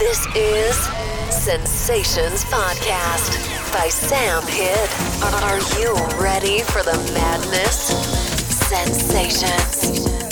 This is Sensations Podcast by Sam Hid. Are you ready for the madness? Sensations.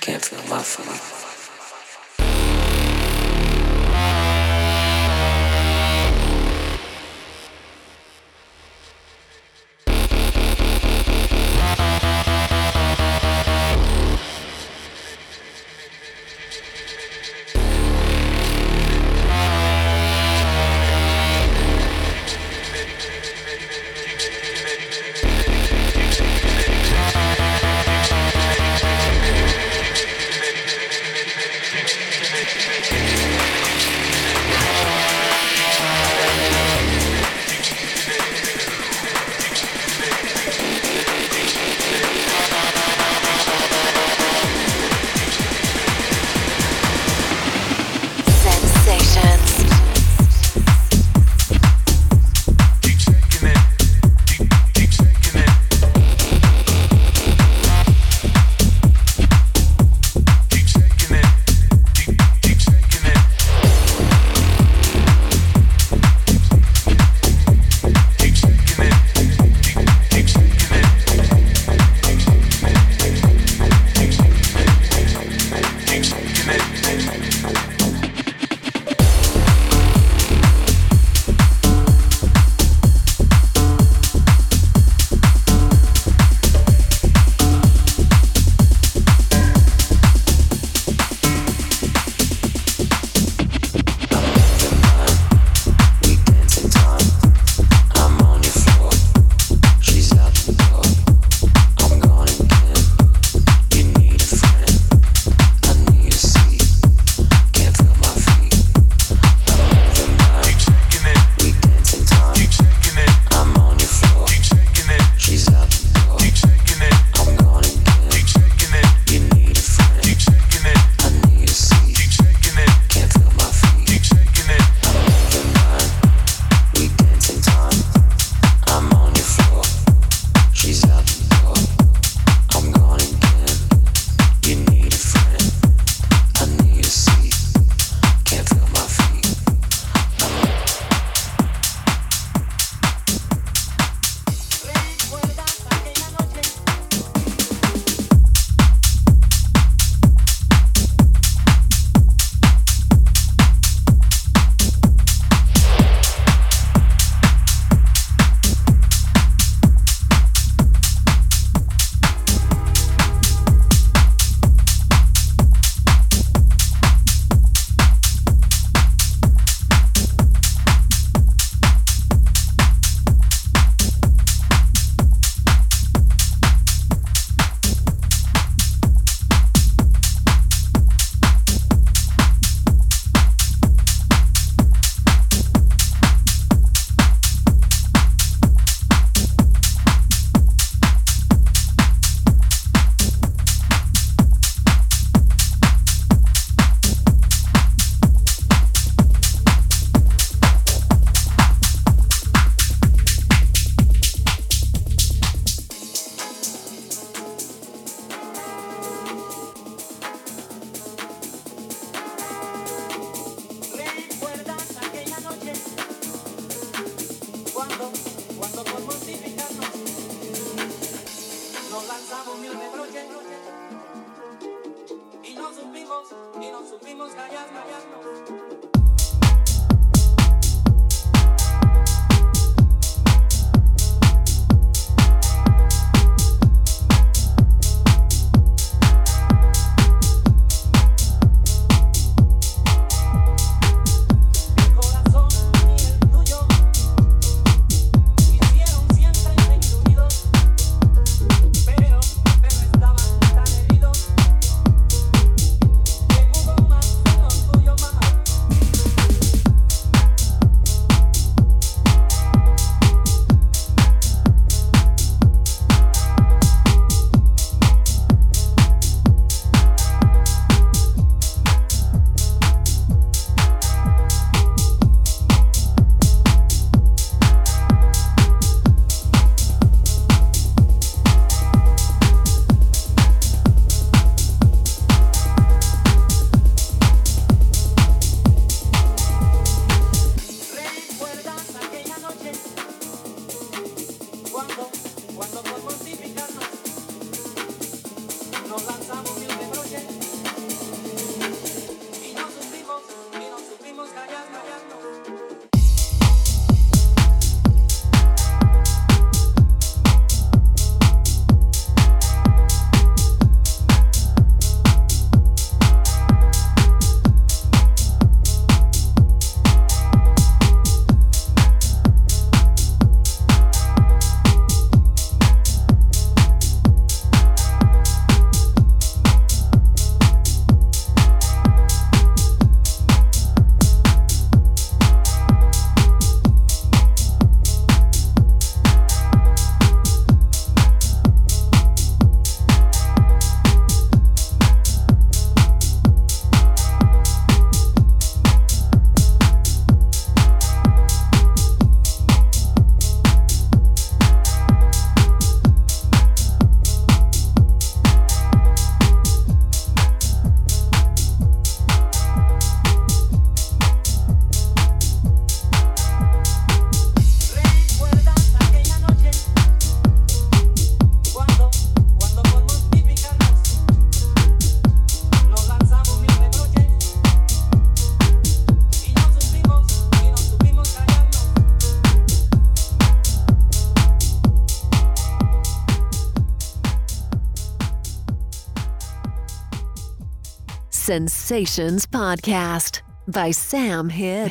Can't feel my phone. connected. Sensations Podcast by Sam Hid.